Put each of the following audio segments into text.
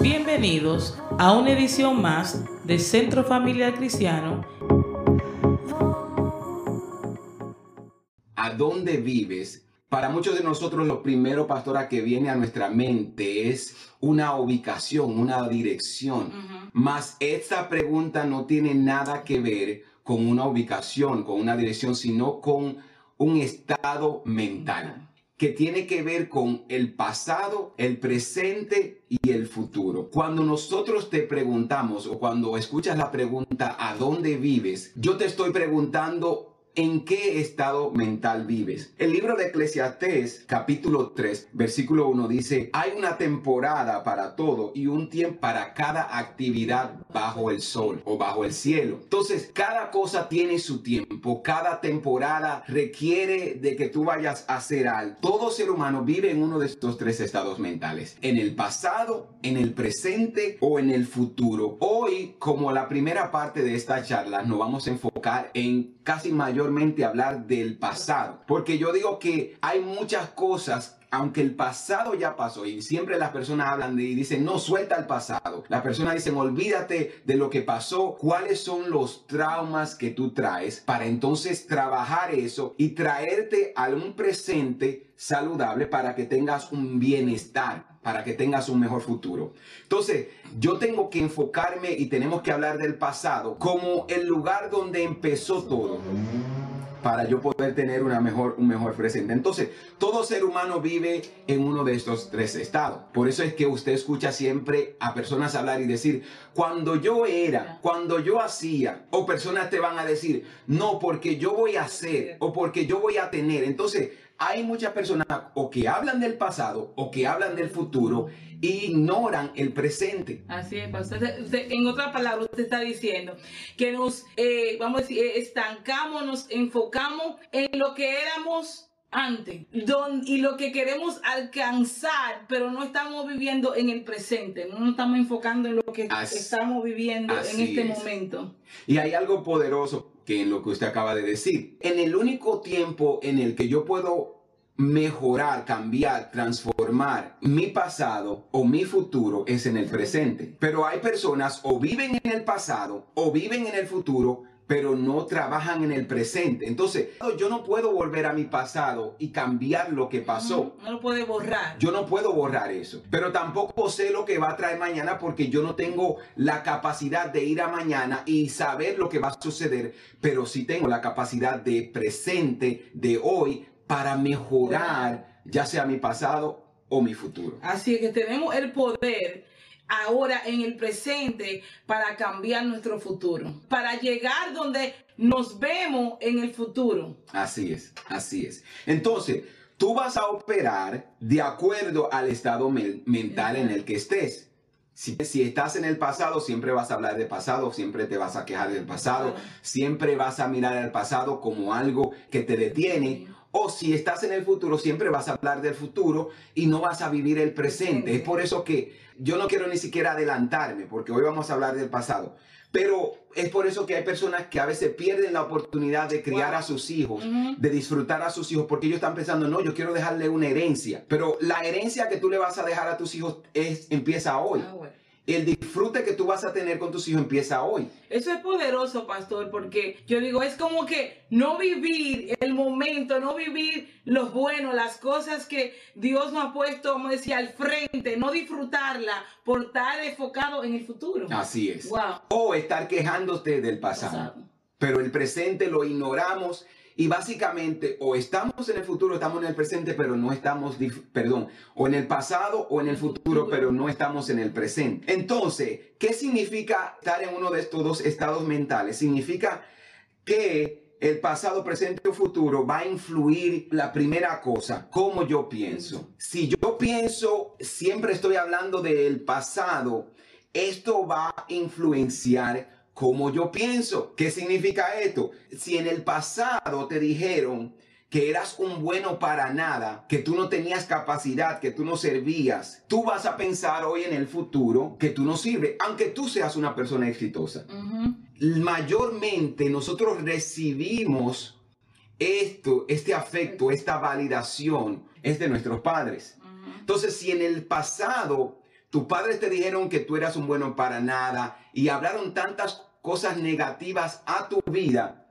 Bienvenidos a una edición más de Centro Familiar Cristiano. ¿A dónde vives? Para muchos de nosotros lo primero, pastora, que viene a nuestra mente es una ubicación, una dirección. Mas esta pregunta no tiene nada que ver con una ubicación, con una dirección, sino con un estado mental que tiene que ver con el pasado, el presente y el futuro. Cuando nosotros te preguntamos o cuando escuchas la pregunta ¿a dónde vives? Yo te estoy preguntando en qué estado mental vives. El libro de Eclesiastés, capítulo 3, versículo 1 dice, hay una temporada para todo y un tiempo para cada actividad bajo el sol o bajo el cielo. Entonces, cada cosa tiene su tiempo, cada temporada requiere de que tú vayas a hacer algo. Todo ser humano vive en uno de estos tres estados mentales, en el pasado, en el presente o en el futuro. Hoy, como la primera parte de esta charla, nos vamos a enfocar en casi hablar del pasado. Porque yo digo que hay muchas cosas aunque el pasado ya pasó y siempre las personas hablan de y dicen, no suelta el pasado. Las personas dicen, olvídate de lo que pasó, cuáles son los traumas que tú traes para entonces trabajar eso y traerte a un presente saludable para que tengas un bienestar, para que tengas un mejor futuro. Entonces, yo tengo que enfocarme y tenemos que hablar del pasado como el lugar donde empezó todo para yo poder tener una mejor, un mejor presente. Entonces, todo ser humano vive en uno de estos tres estados. Por eso es que usted escucha siempre a personas hablar y decir, cuando yo era, cuando yo hacía, o personas te van a decir, no, porque yo voy a hacer, o porque yo voy a tener. Entonces, hay muchas personas o que hablan del pasado o que hablan del futuro e ignoran el presente. Así es, en otras palabras, usted está diciendo que nos, eh, vamos a decir, eh, estancamos, nos enfocamos en lo que éramos antes y lo que queremos alcanzar, pero no estamos viviendo en el presente, no nos estamos enfocando en lo que estamos viviendo en este momento. Y hay algo poderoso que en lo que usted acaba de decir. En el único tiempo en el que yo puedo mejorar, cambiar, transformar mi pasado o mi futuro es en el presente. Pero hay personas o viven en el pasado o viven en el futuro pero no trabajan en el presente. Entonces, yo no puedo volver a mi pasado y cambiar lo que pasó. No lo puede borrar. Yo no puedo borrar eso. Pero tampoco sé lo que va a traer mañana porque yo no tengo la capacidad de ir a mañana y saber lo que va a suceder. Pero sí tengo la capacidad de presente, de hoy, para mejorar ya sea mi pasado o mi futuro. Así es que tenemos el poder ahora en el presente para cambiar nuestro futuro, para llegar donde nos vemos en el futuro. Así es, así es. Entonces, tú vas a operar de acuerdo al estado mental en el que estés. Si, si, estás en el pasado, siempre vas a hablar del pasado, siempre te vas a quejar del pasado, siempre vas a mirar al pasado como algo que te detiene. O si estás en el futuro, siempre vas a hablar del futuro y no vas a vivir el presente. Es por eso que yo no quiero ni siquiera adelantarme, porque hoy vamos a hablar del pasado. Pero es por eso que hay personas que a veces pierden la oportunidad de criar a sus hijos, de disfrutar a sus hijos, porque ellos están pensando, no, yo quiero dejarle una herencia. Pero la herencia que tú le vas a dejar a tus hijos es, empieza hoy. Ah, el disfrute que tú vas a tener con tus hijos empieza hoy. Eso es poderoso, pastor, porque yo digo, es como que no vivir el momento, no vivir los buenos, las cosas que Dios nos ha puesto, como decía, al frente, no disfrutarla por estar enfocado en el futuro. Así es. O estar quejándote del pasado. Pero el presente lo ignoramos y básicamente o estamos en el futuro, estamos en el presente, pero no estamos, perdón, o en el pasado o en el futuro, pero no estamos en el presente. Entonces, ¿qué significa estar en uno de estos dos estados mentales? Significa que el pasado, presente o futuro va a influir la primera cosa, cómo yo pienso. Si yo pienso, siempre estoy hablando del pasado, esto va a influenciar como yo pienso. ¿Qué significa esto? Si en el pasado te dijeron que eras un bueno para nada, que tú no tenías capacidad, que tú no servías, tú vas a pensar hoy en el futuro que tú no sirves, aunque tú seas una persona exitosa. Mayormente nosotros recibimos esto, este afecto, esta validación, es de nuestros padres. Entonces, si en el pasado tus padres te dijeron que tú eras un bueno para nada y hablaron tantas cosas negativas a tu vida,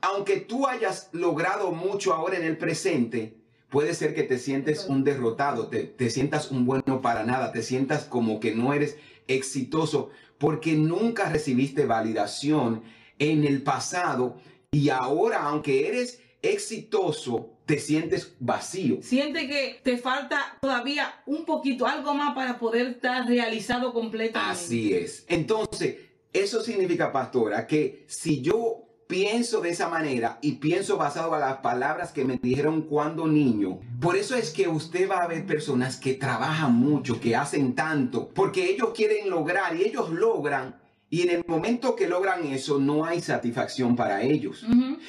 aunque tú hayas logrado mucho ahora en el presente, puede ser que te sientes un derrotado, te, te sientas un bueno para nada, te sientas como que no eres exitoso porque nunca recibiste validación en el pasado y ahora, aunque eres exitoso, te sientes vacío. Siente que te falta todavía un poquito, algo más para poder estar realizado completamente. Así es. Entonces, eso significa, pastora, que si yo pienso de esa manera y pienso basado a las palabras que me dijeron cuando niño. Por eso es que usted va a ver personas que trabajan mucho, que hacen tanto, porque ellos quieren lograr y ellos logran. Y en el momento que logran eso, no hay satisfacción para ellos.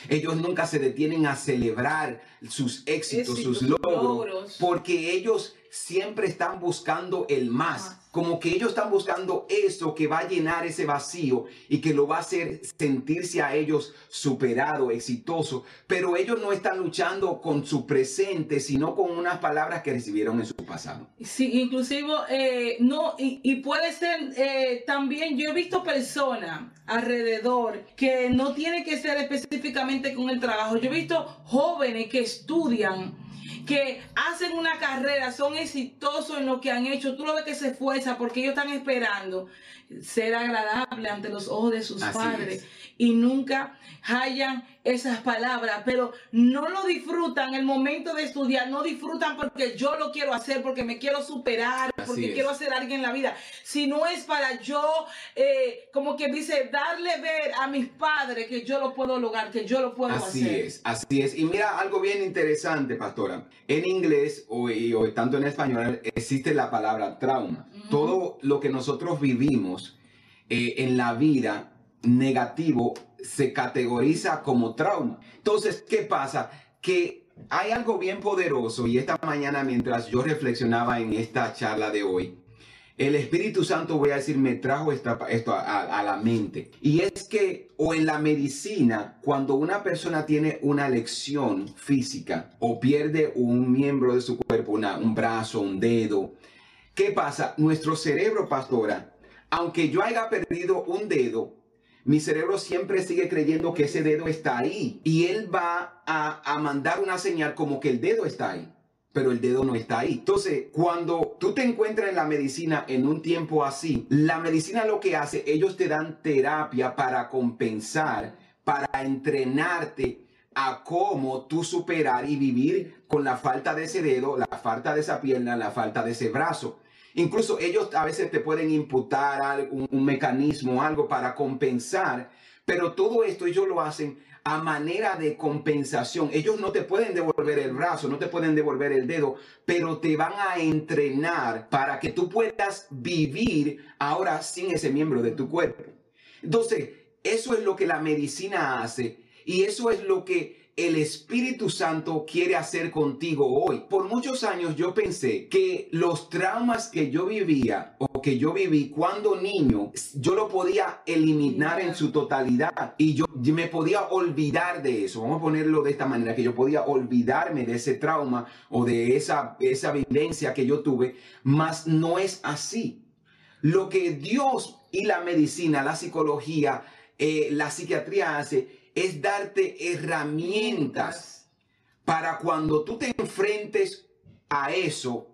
Ellos nunca se detienen a celebrar sus éxitos, sus logros, porque ellos siempre están buscando el más como que ellos están buscando eso que va a llenar ese vacío y que lo va a hacer sentirse a ellos superado, exitoso, pero ellos no están luchando con su presente, sino con unas palabras que recibieron en su pasado. Sí, inclusive, eh, no, y, puede ser eh, también, yo he visto personas alrededor que no tiene que ser específicamente con el trabajo, yo he visto jóvenes que estudian que hacen una carrera, son exitosos en lo que han hecho, tú lo ves que se esfuerza porque ellos están esperando ser agradable ante los ojos de sus padres. y nunca hallan esas palabras, pero no lo disfrutan el momento de estudiar, no disfrutan porque yo lo quiero hacer, porque me quiero superar, porque quiero hacer alguien en la vida, si no es para yo, eh, como que dice, darle ver a mis padres que yo lo puedo lograr, que yo lo puedo hacer. Así es, así es. Y mira algo bien interesante, pastora. En inglés o, o tanto en español existe la palabra trauma. Todo lo que nosotros vivimos eh, en la vida negativo se categoriza como trauma. Entonces, ¿qué pasa? Que hay algo bien poderoso y esta mañana mientras yo reflexionaba en esta charla de hoy, el Espíritu Santo, voy a decir, me trajo esto a, la mente. Y es que, o en la medicina, cuando una persona tiene una lección física o pierde un miembro de su cuerpo, una, un brazo, un dedo, ¿qué pasa? Nuestro cerebro, pastora, aunque yo haya perdido un dedo, mi cerebro siempre sigue creyendo que ese dedo está ahí. Y él va a, mandar una señal como que el dedo está ahí. Pero el dedo no está ahí. Entonces, cuando tú te encuentras en la medicina en un tiempo así, la medicina lo que hace, ellos te dan terapia para compensar, para entrenarte a cómo tú superar y vivir con la falta de ese dedo, la falta de esa pierna, la falta de ese brazo. Incluso ellos a veces te pueden imputar algún, un mecanismo, algo para compensar, pero todo esto ellos lo hacen a manera de compensación. Ellos no te pueden devolver el brazo, no te pueden devolver el dedo, pero te van a entrenar para que tú puedas vivir ahora sin ese miembro de tu cuerpo. Entonces, eso es lo que la medicina hace y eso es lo que el Espíritu Santo quiere hacer contigo hoy. Por muchos años yo pensé que los traumas que yo vivía o que yo viví cuando niño, yo lo podía eliminar en su totalidad y yo me podía olvidar de eso. Vamos a ponerlo de esta manera, que yo podía olvidarme de ese trauma o de esa, esa vivencia que yo tuve, mas no es así. Lo que Dios y la medicina, la psicología, eh, la psiquiatría hace es darte herramientas para cuando tú te enfrentes a eso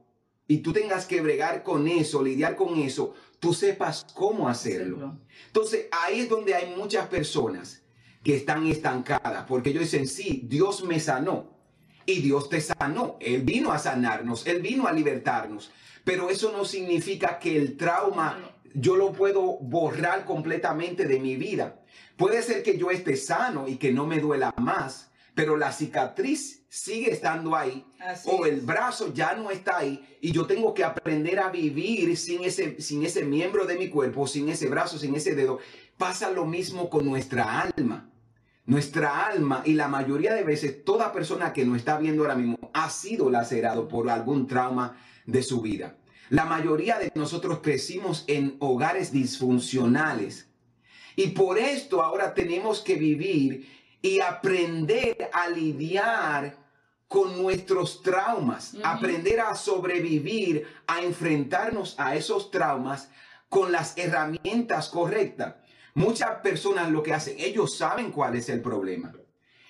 y tú tengas que bregar con eso, lidiar con eso, tú sepas cómo hacerlo. Entonces ahí es donde hay muchas personas que están estancadas porque ellos dicen, sí, Dios me sanó y Dios te sanó. Él vino a sanarnos, Él vino a libertarnos. Pero eso no significa que el trauma yo lo puedo borrar completamente de mi vida. Puede ser que yo esté sano y que no me duela más, pero la cicatriz sigue estando ahí o el brazo ya no está ahí y yo tengo que aprender a vivir sin ese, sin ese miembro de mi cuerpo, sin ese brazo, sin ese dedo. Pasa lo mismo con nuestra alma. Nuestra alma y la mayoría de veces toda persona que nos está viendo ahora mismo ha sido lacerado por algún trauma de su vida. La mayoría de nosotros crecimos en hogares disfuncionales y por esto ahora tenemos que vivir y aprender a lidiar con nuestros traumas, aprender a sobrevivir, a enfrentarnos a esos traumas con las herramientas correctas. Muchas personas lo que hacen, ellos saben cuál es el problema.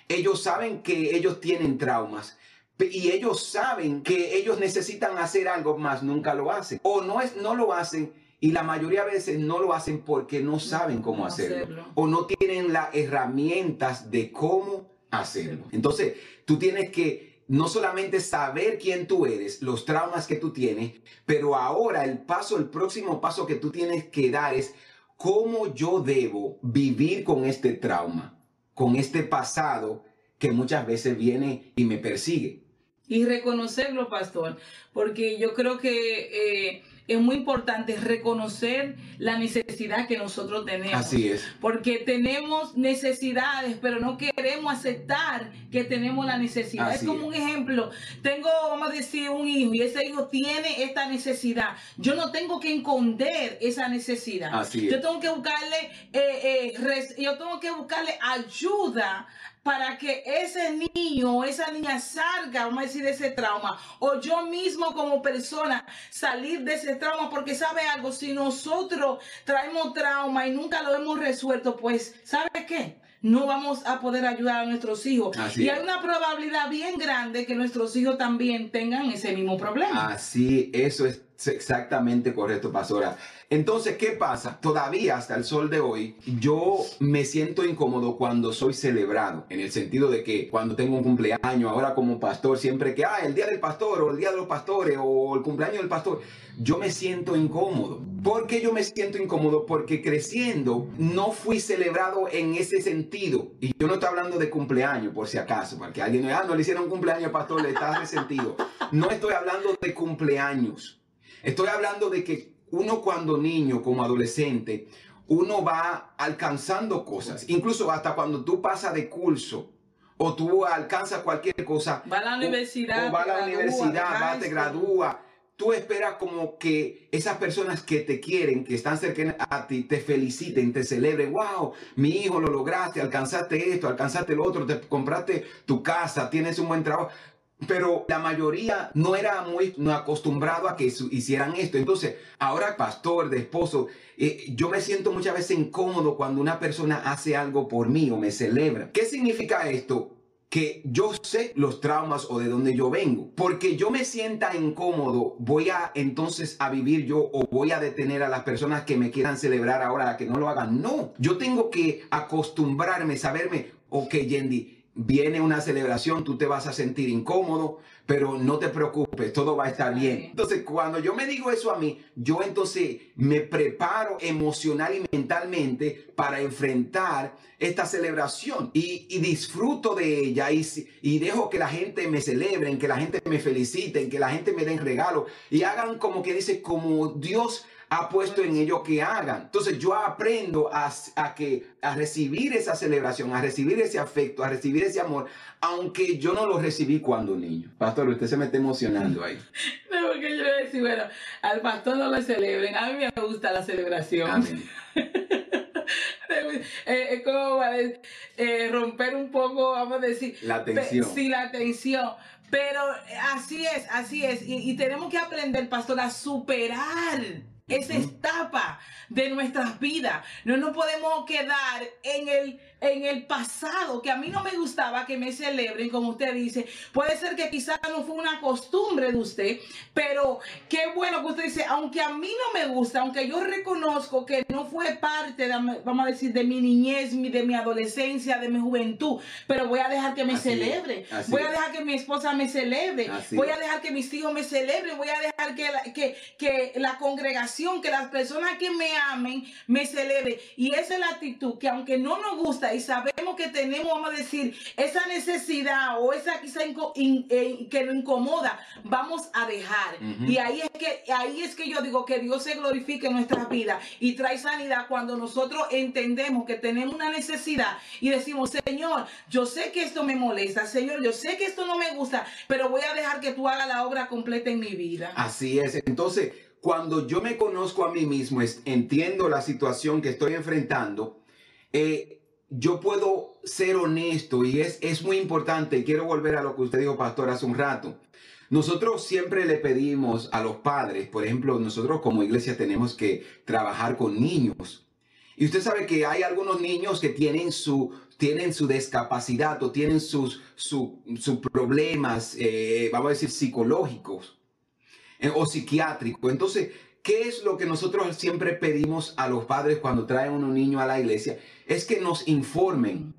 Ellos saben que ellos tienen traumas y ellos saben que ellos necesitan hacer algo más, nunca lo hacen. O no es no lo hacen y la mayoría de veces no lo hacen porque no saben cómo hacerlo, o no tienen las herramientas de cómo hacerlo. Entonces, tú tienes que no solamente saber quién tú eres, los traumas que tú tienes, pero ahora el paso, el próximo paso que tú tienes que dar es cómo yo debo vivir con este trauma, con este pasado que muchas veces viene y me persigue. Y reconocerlo, pastor, porque yo creo que... Eh, es muy importante reconocer la necesidad que nosotros tenemos. Así es. Porque tenemos necesidades, pero no queremos aceptar que tenemos la necesidad. es como un ejemplo. Tengo, vamos a decir, un hijo y ese hijo tiene esta necesidad. Yo no tengo que esconder esa necesidad. Así es. Yo tengo que buscarle, eh, eh, yo tengo que buscarle ayuda para que ese niño o esa niña salga, vamos a decir, de ese trauma, o yo mismo como persona salir de ese trauma, porque sabe algo, si nosotros traemos trauma y nunca lo hemos resuelto, pues, ¿sabe qué? No vamos a poder ayudar a nuestros hijos. y hay una probabilidad bien grande que nuestros hijos también tengan ese mismo problema. Así, eso es exactamente correcto, pastora. Entonces, ¿qué pasa? Todavía hasta el sol de hoy, yo me siento incómodo cuando soy celebrado, en el sentido de que cuando tengo un cumpleaños, ahora como pastor, siempre que, ah, el día del pastor o el día de los pastores o el cumpleaños del pastor, yo me siento incómodo. ¿Por qué yo me siento incómodo? Porque creciendo no fui celebrado en ese sentido. Y yo no estoy hablando de cumpleaños, por si acaso, porque alguien ah, no le hicieron cumpleaños, pastor, le está resentido. No estoy hablando de cumpleaños. Estoy hablando de que uno cuando niño, como adolescente, uno va alcanzando cosas, incluso hasta cuando tú pasas de curso o tú alcanzas cualquier cosa. Va a la universidad. O, va a la universidad, va, te gradúa. Tú esperas como que esas personas que te quieren, que están cercanas a ti, te feliciten, te celebren. Wow, mi hijo lo lograste, alcanzaste esto, alcanzaste lo otro, te compraste tu casa, tienes un buen trabajo pero la mayoría no era muy acostumbrado a que hicieran esto. Entonces, ahora pastor, de esposo, eh, yo me siento muchas veces incómodo cuando una persona hace algo por mí o me celebra. ¿Qué significa esto? Que yo sé los traumas o de dónde yo vengo. Porque yo me sienta incómodo, voy a entonces a vivir yo o voy a detener a las personas que me quieran celebrar ahora a que no lo hagan. No, yo tengo que acostumbrarme, saberme, ok, Yendi, viene una celebración, tú te vas a sentir incómodo, pero no te preocupes, todo va a estar bien. Entonces, cuando yo me digo eso a mí, yo entonces me preparo emocional y mentalmente para enfrentar esta celebración y, disfruto de ella y, y, dejo que la gente me celebre, que la gente me felicite, que la gente me den regalos y hagan como que dice, como Dios ha puesto en ello que hagan. Entonces yo aprendo a, que, a recibir esa celebración, a recibir ese afecto, a recibir ese amor, aunque yo no lo recibí cuando niño. Pastor, usted se me está emocionando ahí. No, porque yo le decía, bueno, al pastor no le celebren, a mí me gusta la celebración. Eh, es como eh, romper un poco, vamos a decir. La tensión. Sí, la tensión. Pero así es, así es. Y, y tenemos que aprender, pastor, a superar esa etapa de nuestras vidas. No nos podemos quedar en el en el pasado, que a mí no me gustaba que me celebren, como usted dice. Puede ser que quizás no fue una costumbre de usted, pero qué bueno que usted dice, aunque a mí no me gusta, aunque yo reconozco que no fue parte, de, vamos a decir, de mi niñez, de mi adolescencia, de mi juventud, pero voy a dejar que me celebre. voy a dejar que mi esposa me celebre. voy a dejar que mis hijos me celebren. Voy a dejar que la, que, que la congregación, que las personas que me amen, me celebre. Y esa es la actitud que aunque no nos gusta, y sabemos que tenemos, vamos a decir, esa necesidad o esa quizá eh, que nos incomoda, vamos a dejar. Y ahí es que ahí es que yo digo que Dios se glorifique en nuestras vidas y trae sanidad cuando nosotros entendemos que tenemos una necesidad y decimos, Señor, yo sé que esto me molesta, Señor, yo sé que esto no me gusta, pero voy a dejar que tú hagas la obra completa en mi vida. Así es. Entonces, cuando yo me conozco a mí mismo, entiendo la situación que estoy enfrentando, eh, yo puedo ser honesto y es, es muy importante, quiero volver a lo que usted dijo, pastor, hace un rato. Nosotros siempre le pedimos a los padres, por ejemplo, nosotros como iglesia tenemos que trabajar con niños. Y usted sabe que hay algunos niños que tienen su, tienen su discapacidad o tienen sus, sus problemas, eh, vamos a decir, psicológicos eh, o psiquiátricos. Entonces, ¿qué es lo que nosotros siempre pedimos a los padres cuando traen a un niño a la iglesia? Es que nos informen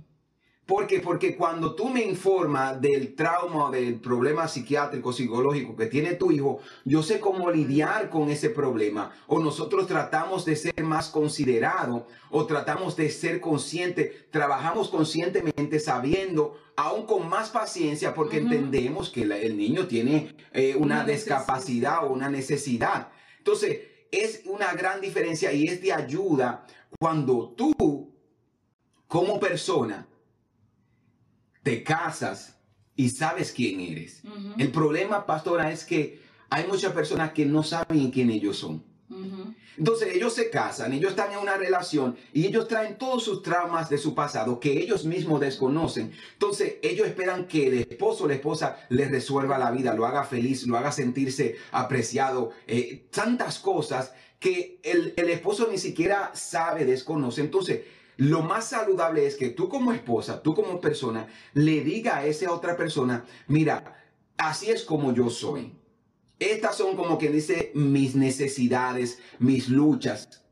¿Por qué? Porque cuando tú me informas del trauma, del problema psiquiátrico, psicológico que tiene tu hijo, yo sé cómo lidiar con ese problema. O nosotros tratamos de ser más considerados o tratamos de ser conscientes, trabajamos conscientemente sabiendo, aún con más paciencia, porque entendemos que el niño tiene eh, una, discapacidad o una necesidad. Entonces, es una gran diferencia y es de ayuda cuando tú, como persona, te casas y sabes quién eres. El problema, pastora, es que hay muchas personas que no saben quién ellos son. Entonces ellos se casan, ellos están en una relación y ellos traen todos sus traumas de su pasado que ellos mismos desconocen. Entonces ellos esperan que el esposo o la esposa les resuelva la vida, lo haga feliz, lo haga sentirse apreciado, eh, tantas cosas que el, el esposo ni siquiera sabe, desconoce. Entonces lo más saludable es que tú como esposa, tú como persona, le diga a esa otra persona, mira, así es como yo soy. Estas son como que dice mis necesidades, mis luchas.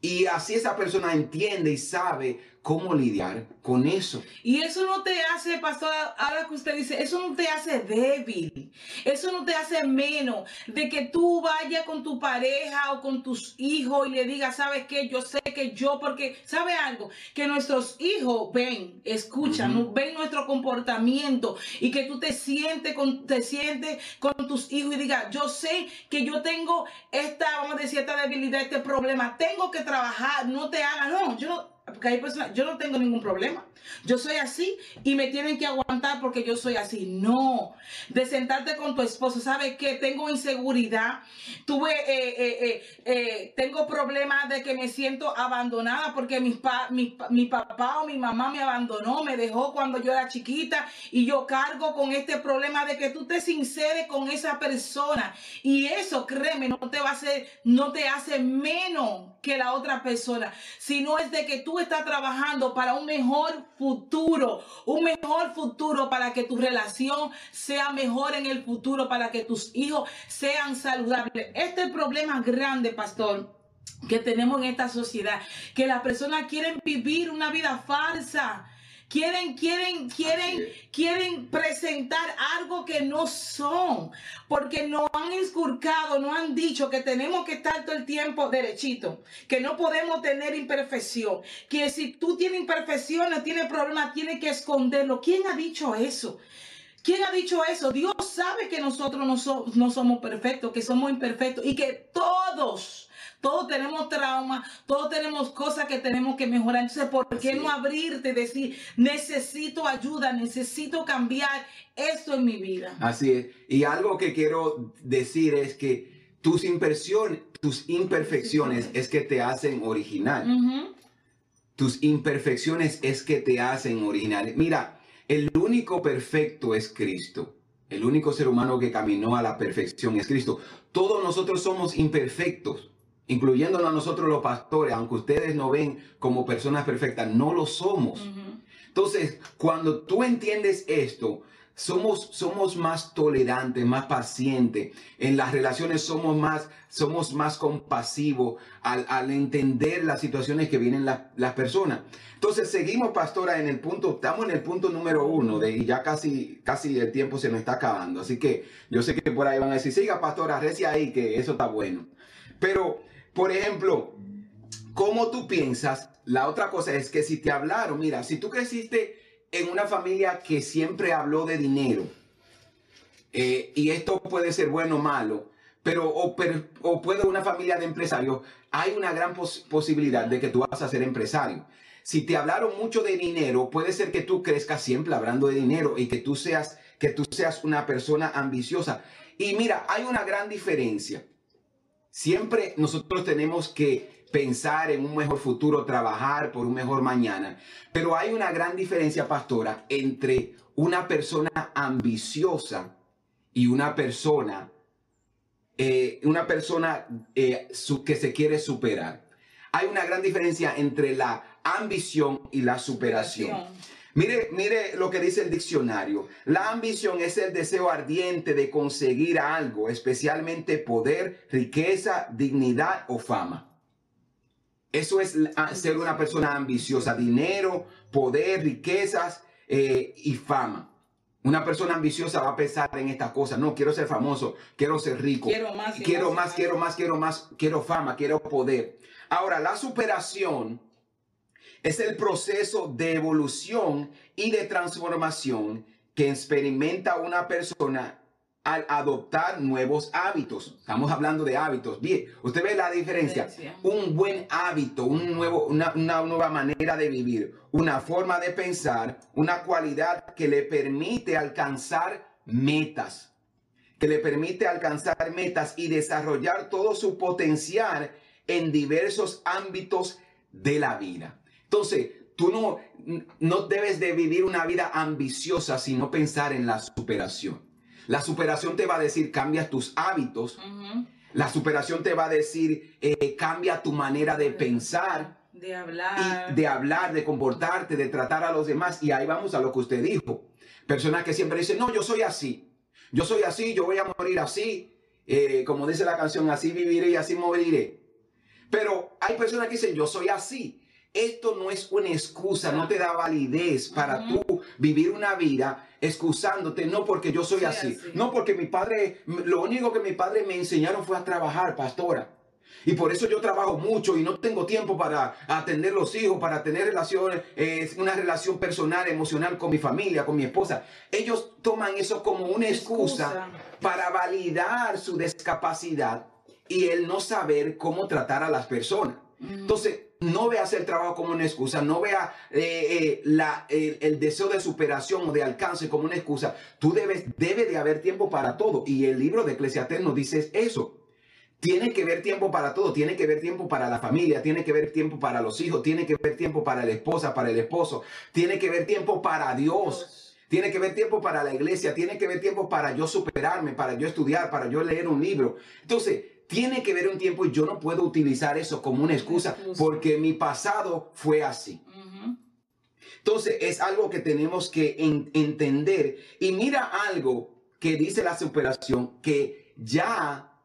Y así esa persona entiende y sabe cómo lidiar con eso. Y eso no te hace, pastor, ahora que usted dice, eso no te hace débil, eso no te hace menos de que tú vayas con tu pareja o con tus hijos y le digas, ¿sabes qué? Yo sé que yo, porque, ¿sabe algo? Que nuestros hijos ven, escuchan, ven nuestro comportamiento y que tú te sientes con, te sientes con tus hijos y digas, yo sé que yo tengo esta, vamos a decir, esta debilidad, este problema, tengo que trabajar, no te hagas, no, yo no porque hay personas, yo no tengo ningún problema. Yo soy así y me tienen que aguantar porque yo soy así. No. De sentarte con tu esposo, ¿sabes qué? Tengo inseguridad. Tuve, eh, eh, eh, tengo problemas de que me siento abandonada porque mi, mi, papá o mi mamá me abandonó, me dejó cuando yo era chiquita y yo cargo con este problema de que tú te sinceres con esa persona. Y eso, créeme, no te va a hacer, no te hace menos que la otra persona, sino es de que tú estás trabajando para un mejor futuro, un mejor futuro para que tu relación sea mejor en el futuro, para que tus hijos sean saludables. Este es el problema grande, pastor que tenemos en esta sociedad, que las personas quieren vivir una vida falsa Quieren, quieren, quieren, quieren presentar algo que no son, porque no han escurcado, no han dicho que tenemos que estar todo el tiempo derechito, que no podemos tener imperfección, que si tú tienes imperfección, no tienes problema, tienes que esconderlo. ¿Quién ha dicho eso? ¿Quién ha dicho eso? Dios sabe que nosotros no, no somos perfectos, que somos imperfectos y que todos todos tenemos trauma, todos tenemos cosas que tenemos que mejorar. Entonces, ¿por qué no abrirte y decir, necesito ayuda, necesito cambiar esto en mi vida? Así es. Y algo que quiero decir es que tus imperfecciones, tus imperfecciones es que te hacen original. Tus imperfecciones es que te hacen original. Mira, el único perfecto es Cristo. El único ser humano que caminó a la perfección es Cristo. Todos nosotros somos imperfectos incluyéndonos a nosotros los pastores, aunque ustedes no ven como personas perfectas, no lo somos. Entonces, cuando tú entiendes esto, somos, somos más tolerantes, más pacientes. En las relaciones somos más, somos más compasivos al, entender las situaciones que vienen las personas. Entonces, seguimos, pastora, en el punto, estamos en el punto número uno de, y ya casi, casi el tiempo se nos está acabando. Así que yo sé que por ahí van a decir, siga, pastora, recia ahí, que eso está bueno. Pero por ejemplo, ¿cómo tú piensas? La otra cosa es que si te hablaron, mira, si tú creciste en una familia que siempre habló de dinero, eh, y esto puede ser bueno o malo, pero o, puede una familia de empresarios, hay una gran posibilidad de que tú vas a ser empresario. Si te hablaron mucho de dinero, puede ser que tú crezcas siempre hablando de dinero y que tú seas, que tú seas una persona ambiciosa. Y mira, hay una gran diferencia. Siempre nosotros tenemos que pensar en un mejor futuro, trabajar por un mejor mañana. Pero hay una gran diferencia, pastora, entre una persona ambiciosa y una persona, eh, una persona eh, que se quiere superar. Hay una gran diferencia entre la ambición y la superación. Mire, mire lo que dice el diccionario. La ambición es el deseo ardiente de conseguir algo, especialmente poder, riqueza, dignidad o fama. Eso es ser una persona ambiciosa, dinero, poder, riquezas eh, y fama. Una persona ambiciosa va a pensar en estas cosas. No, quiero ser famoso, quiero ser rico. Quiero más, quiero más, quiero más, quiero más, quiero fama, quiero poder. Ahora, la superación es el proceso de evolución y de transformación que experimenta una persona al adoptar nuevos hábitos. Estamos hablando de hábitos. Bien, usted ve la diferencia. Un buen hábito, un nuevo, una, una, nueva manera de vivir, una forma de pensar, una cualidad que le permite alcanzar metas, que le permite alcanzar metas y desarrollar todo su potencial en diversos ámbitos de la vida. Entonces, tú no, no debes de vivir una vida ambiciosa, sino pensar en la superación. La superación te va a decir, cambia tus hábitos. La superación te va a decir, eh, cambia tu manera de pensar. De hablar. de hablar, de comportarte, de tratar a los demás. Y ahí vamos a lo que usted dijo. Personas que siempre dicen, no, yo soy así. Yo soy así, yo voy a morir así. Eh, como dice la canción, así viviré y así moriré. Pero hay personas que dicen, yo soy así. Esto no es una excusa, no te da validez para tú vivir una vida excusándote, no porque yo soy así, no porque mi padre, lo único que mi padre me enseñaron fue a trabajar, pastora. Y por eso yo trabajo mucho y no tengo tiempo para atender los hijos, para tener relaciones, una relación personal, emocional con mi familia, con mi esposa. Ellos toman eso como una excusa, para validar su discapacidad y el no saber cómo tratar a las personas. Entonces, no veas el trabajo como una excusa, no vea eh, eh, el, deseo de superación o de alcance como una excusa. Tú debes, debe de haber tiempo para todo. Y el libro de Eclesiastés nos dice eso. Tiene que haber tiempo para todo, tiene que haber tiempo para la familia, tiene que haber tiempo para los hijos, tiene que haber tiempo para la esposa, para el esposo, tiene que haber tiempo para Dios. Tiene que haber tiempo para la iglesia, tiene que haber tiempo para yo superarme, para yo estudiar, para yo leer un libro. Entonces, tiene que ver un tiempo y yo no puedo utilizar eso como una excusa porque mi pasado fue así. Entonces es algo que tenemos que entender. Y mira algo que dice la superación, que ya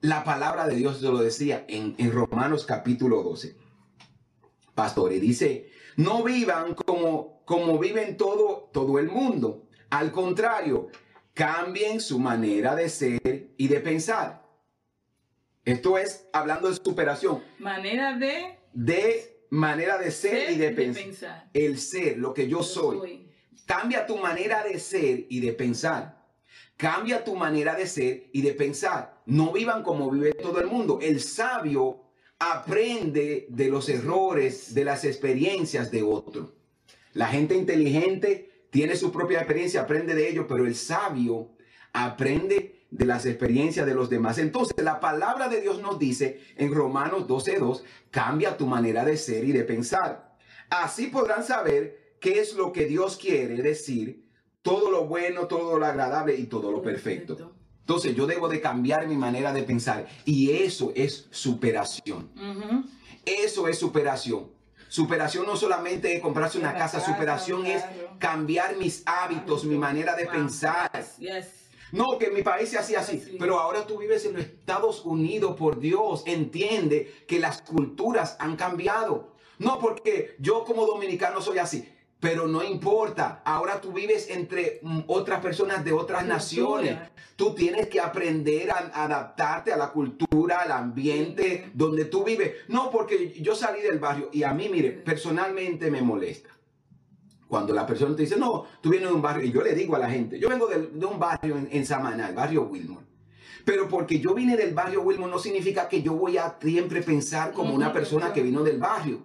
la palabra de Dios lo decía en, en Romanos capítulo 12. Pastores, dice, no vivan como, como viven todo, todo el mundo. Al contrario, cambien su manera de ser y de pensar esto es hablando de superación. Manera de... De manera de ser, y de, pensar. El ser, lo que yo, soy. Cambia tu manera de ser y de pensar. Cambia tu manera de ser y de pensar. No vivan como vive todo el mundo. El sabio aprende de los errores, de las experiencias de otro. La gente inteligente tiene su propia experiencia, aprende de ello, pero el sabio aprende de las experiencias de los demás. Entonces, la palabra de Dios nos dice en Romanos 12:2, cambia tu manera de ser y de pensar. Así podrán saber qué es lo que Dios quiere decir, todo lo bueno, todo lo agradable y todo lo perfecto. Entonces, yo debo de cambiar mi manera de pensar y eso es superación. Eso es superación. Superación no solamente es comprarse una casa, superación es cambiar mis hábitos, mi manera de pensar. No, que mi país sea así, así. Pero ahora tú vives en los Estados Unidos, por Dios, entiende que las culturas han cambiado. No porque yo como dominicano soy así. Pero no importa, ahora tú vives entre mm, otras personas de otras naciones. Tú tienes que aprender a adaptarte a la cultura, al ambiente donde tú vives. No, porque yo salí del barrio y a mí, mire, personalmente me molesta. Cuando la persona te dice, no, tú vienes de un barrio, y yo le digo a la gente, yo vengo de, un barrio en, en, Samaná, el barrio Wilmore. Pero porque yo vine del barrio Wilmore no significa que yo voy a siempre pensar como una persona que vino del barrio.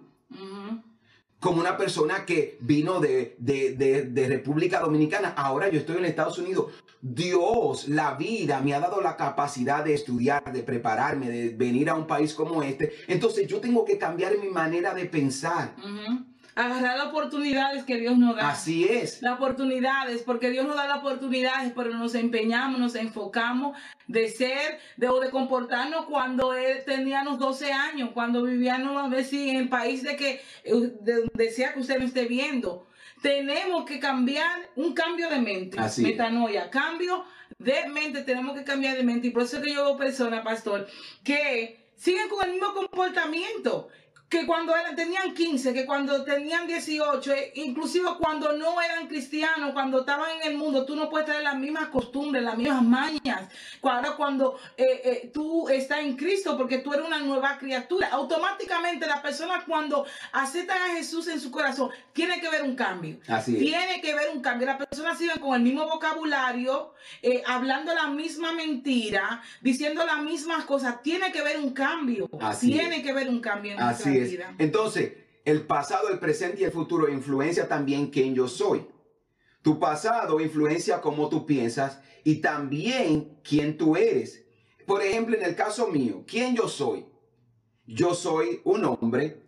como una persona que vino de, de, de, de, República Dominicana. Ahora yo estoy en Estados Unidos. Dios, la vida, me ha dado la capacidad de estudiar, de prepararme, de venir a un país como este. Entonces yo tengo que cambiar mi manera de pensar. Agarrar las oportunidades que Dios nos da. Así es. Las oportunidades, porque Dios nos da las oportunidades, pero nos empeñamos, nos enfocamos de ser de, o de comportarnos cuando él teníamos 12 años, cuando vivíamos a si en el país de que de donde sea que usted lo esté viendo. Tenemos que cambiar un cambio de mente. Así metanoia, cambio de mente, tenemos que cambiar de mente. Y por eso es que yo veo personas, pastor, que siguen con el mismo comportamiento que cuando eran, tenían 15, que cuando tenían 18, eh, inclusive cuando no eran cristianos, cuando estaban en el mundo, tú no puedes tener las mismas costumbres, las mismas mañas. Ahora cuando eh, eh, tú estás en Cristo, porque tú eres una nueva criatura, automáticamente la persona cuando acepta a Jesús en su corazón, tiene que ver un cambio. Así Tiene que ver un cambio. Las personas siguen con el mismo vocabulario, hablando la misma mentira, diciendo las mismas cosas. Tiene que ver un cambio. tiene que ver un cambio en Así es. Entonces, el pasado, el presente y el futuro influencia también quién yo soy. Tu pasado influencia cómo tú piensas y también quién tú eres. Por ejemplo, en el caso mío, ¿quién yo soy? Yo soy un hombre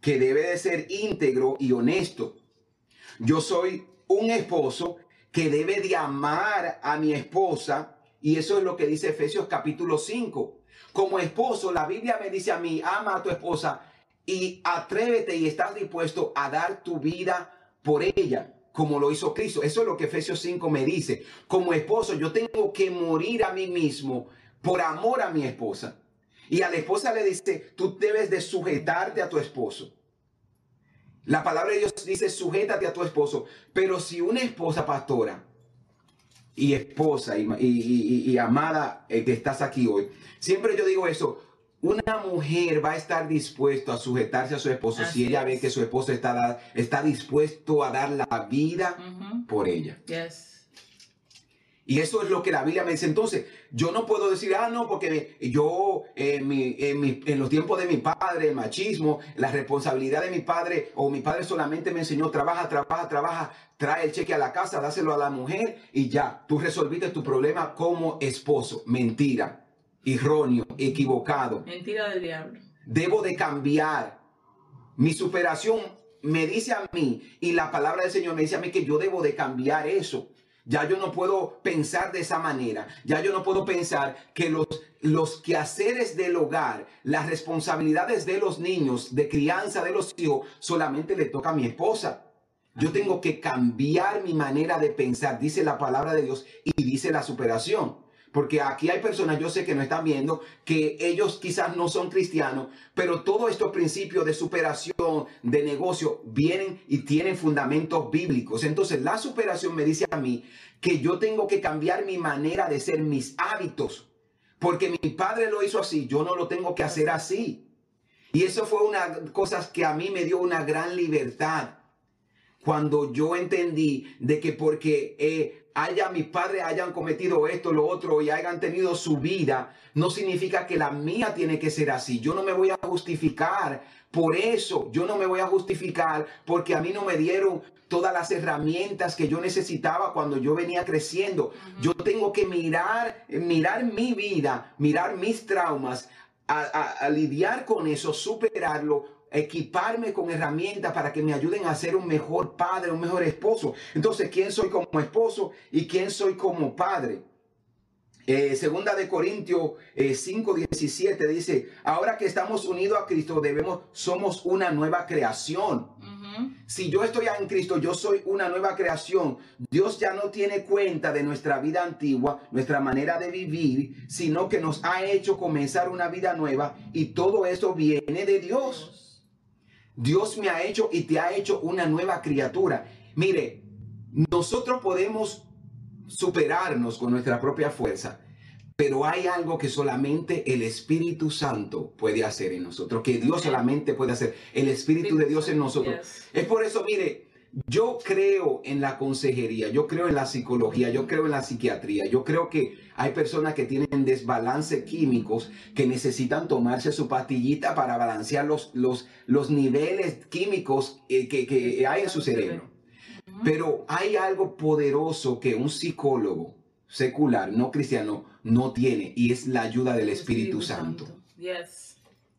que debe de ser íntegro y honesto. Yo soy un esposo que debe de amar a mi esposa y eso es lo que dice Efesios capítulo 5. Como esposo, la Biblia me dice a mí, ama a tu esposa y atrévete y estás dispuesto a dar tu vida por ella, como lo hizo Cristo. Eso es lo que Efesios 5 me dice. Como esposo, yo tengo que morir a mí mismo por amor a mi esposa. Y a la esposa le dice, tú debes de sujetarte a tu esposo. La palabra de Dios dice, sujétate a tu esposo. Pero si una esposa pastora y esposa y, amada eh, que estás aquí hoy, siempre yo digo eso, una mujer va a estar dispuesto a sujetarse a su esposo si ella ve que su esposo está, está dispuesto a dar la vida por ella. Y eso es lo que la Biblia me dice. Entonces, yo no puedo decir, ah, no, porque yo en, los tiempos de mi padre, el machismo, la responsabilidad de mi padre, o mi padre solamente me enseñó, trabaja, trabaja, trabaja, trae el cheque a la casa, dáselo a la mujer y ya, tú resolviste tu problema como esposo. Mentira erróneo, equivocado. Mentira del diablo. Debo de cambiar. Mi superación me dice a mí y la palabra del Señor me dice a mí que yo debo de cambiar eso. Ya yo no puedo pensar de esa manera. Ya yo no puedo pensar que los, los quehaceres del hogar, las responsabilidades de los niños, de crianza de los hijos, solamente le toca a mi esposa. Yo tengo que cambiar mi manera de pensar, dice la palabra de Dios y dice la superación. Porque aquí hay personas, yo sé que no están viendo, que ellos quizás no son cristianos, pero todos estos principios de superación, de negocio, vienen y tienen fundamentos bíblicos. Entonces la superación me dice a mí que yo tengo que cambiar mi manera de ser, mis hábitos. Porque mi padre lo hizo así, yo no lo tengo que hacer así. Y eso fue una cosa que a mí me dio una gran libertad. Cuando yo entendí de que porque... Eh, haya mis padres hayan cometido esto, lo otro y hayan tenido su vida, no significa que la mía tiene que ser así. Yo no me voy a justificar por eso. Yo no me voy a justificar porque a mí no me dieron todas las herramientas que yo necesitaba cuando yo venía creciendo. Yo tengo que mirar, mirar mi vida, mirar mis traumas, a lidiar con eso, superarlo equiparme con herramientas para que me ayuden a ser un mejor padre, un mejor esposo. Entonces, ¿quién soy como esposo y quién soy como padre? Eh, segunda de Corintios 5, eh, 17 dice, ahora que estamos unidos a Cristo, debemos, somos una nueva creación. Si yo estoy en Cristo, yo soy una nueva creación. Dios ya no tiene cuenta de nuestra vida antigua, nuestra manera de vivir, sino que nos ha hecho comenzar una vida nueva y todo eso viene de Dios. Dios me ha hecho y te ha hecho una nueva criatura. Mire, nosotros podemos superarnos con nuestra propia fuerza, pero hay algo que solamente el Espíritu Santo puede hacer en nosotros, que Dios solamente puede hacer, el Espíritu de Dios en nosotros. Es por eso, mire, yo creo en la consejería, yo creo en la psicología, yo creo en la psiquiatría, yo creo que hay personas que tienen desbalance químicos que necesitan tomarse su pastillita para balancear los, los, los niveles químicos eh, que, que hay en su cerebro. Pero hay algo poderoso que un psicólogo secular, no cristiano, no tiene y es la ayuda del Espíritu, Santo.